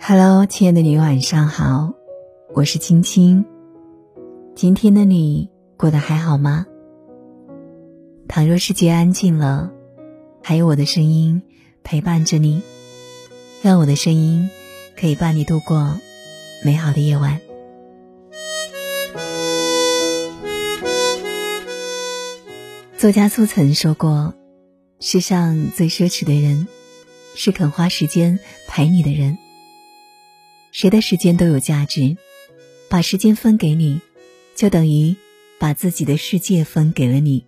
Hello，亲爱的你，晚上好，我是青青。今天的你过得还好吗？倘若世界安静了，还有我的声音陪伴着你，让我的声音可以伴你度过美好的夜晚。作家苏曾说过：“世上最奢侈的人，是肯花时间陪你的人。”谁的时间都有价值，把时间分给你，就等于把自己的世界分给了你。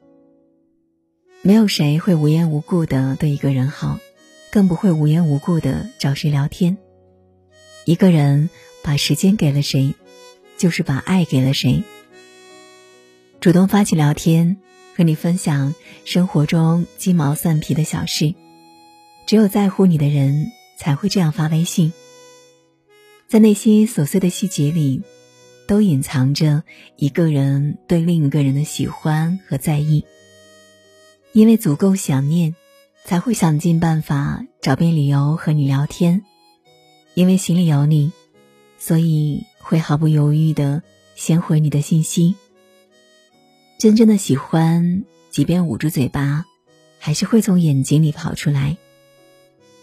没有谁会无缘无故的对一个人好，更不会无缘无故的找谁聊天。一个人把时间给了谁，就是把爱给了谁。主动发起聊天，和你分享生活中鸡毛蒜皮的小事，只有在乎你的人才会这样发微信。在那些琐碎的细节里，都隐藏着一个人对另一个人的喜欢和在意。因为足够想念，才会想尽办法找遍理由和你聊天；因为心里有你，所以会毫不犹豫的先回你的信息。真正的喜欢，即便捂住嘴巴，还是会从眼睛里跑出来，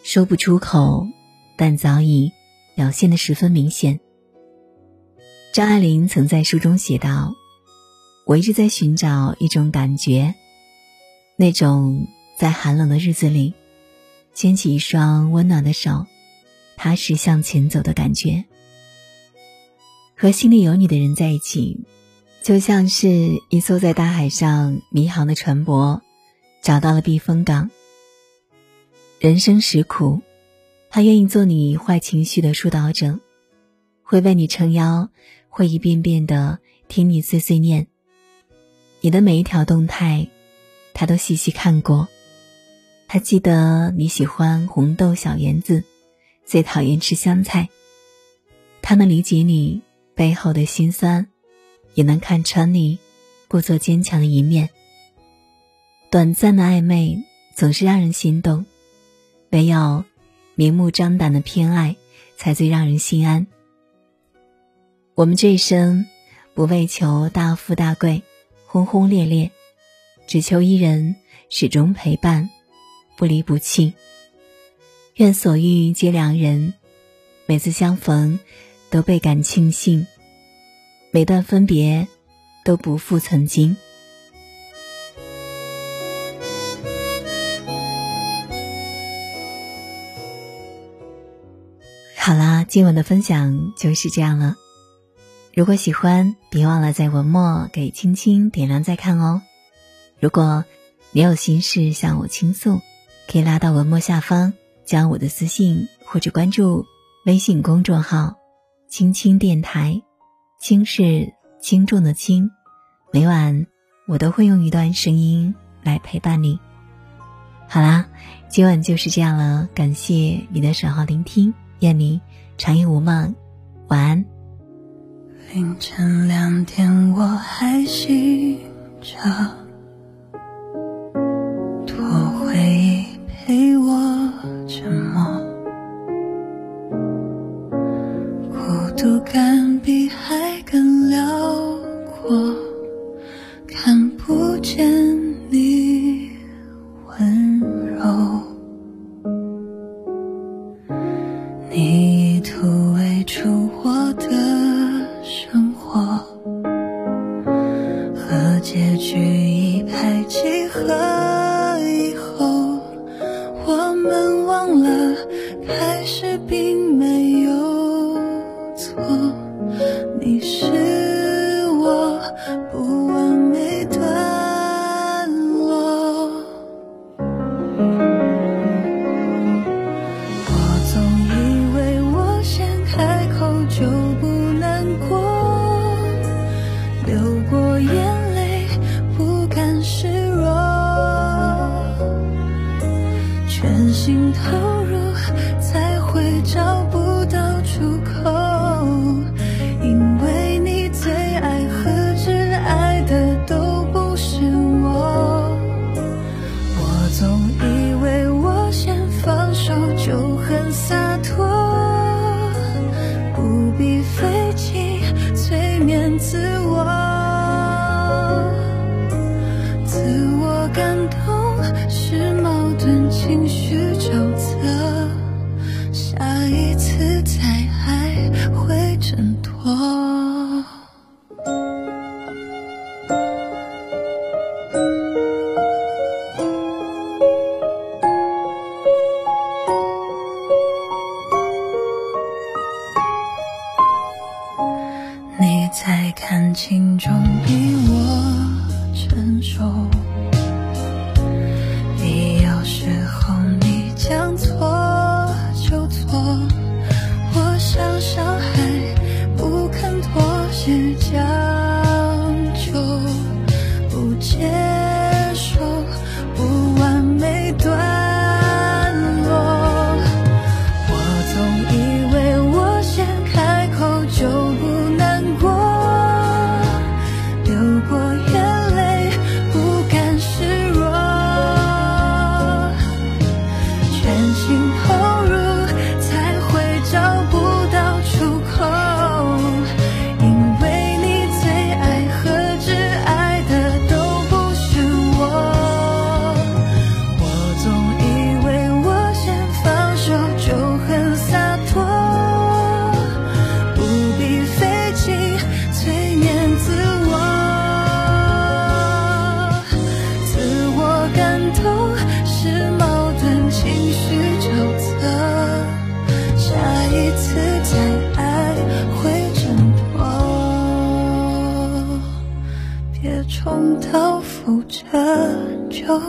说不出口，但早已。表现的十分明显。张爱玲曾在书中写道：“我一直在寻找一种感觉，那种在寒冷的日子里，牵起一双温暖的手，踏实向前走的感觉。和心里有你的人在一起，就像是一艘在大海上迷航的船舶，找到了避风港。人生实苦。”他愿意做你坏情绪的疏导者，会为你撑腰，会一遍遍的听你碎碎念。你的每一条动态，他都细细看过。他记得你喜欢红豆小圆子，最讨厌吃香菜。他能理解你背后的辛酸，也能看穿你故作坚强的一面。短暂的暧昧总是让人心动，唯有。明目张胆的偏爱，才最让人心安。我们这一生，不为求大富大贵、轰轰烈烈，只求一人始终陪伴，不离不弃。愿所遇皆良人，每次相逢都倍感庆幸，每段分别都不负曾经。好啦，今晚的分享就是这样了。如果喜欢，别忘了在文末给青青点亮再看哦。如果你有心事向我倾诉，可以拉到文末下方，将我的私信或者关注微信公众号“青青电台”，轻是轻重的轻。每晚我都会用一段声音来陪伴你。好啦，今晚就是这样了，感谢你的守候聆听。愿你长夜无梦，晚安。凌晨两点，我还醒着，都敢比海更辽阔，看不见你温柔。你已突围出我的生活。和结局一拍即合，以后我们忘了，还是比。心投入，才会找不到出口。因为你最爱和挚爱的都不是我，我总以为我先放手就很洒脱，不必费劲催眠自我，自我感动。哦你在感情中比我成熟。是假这就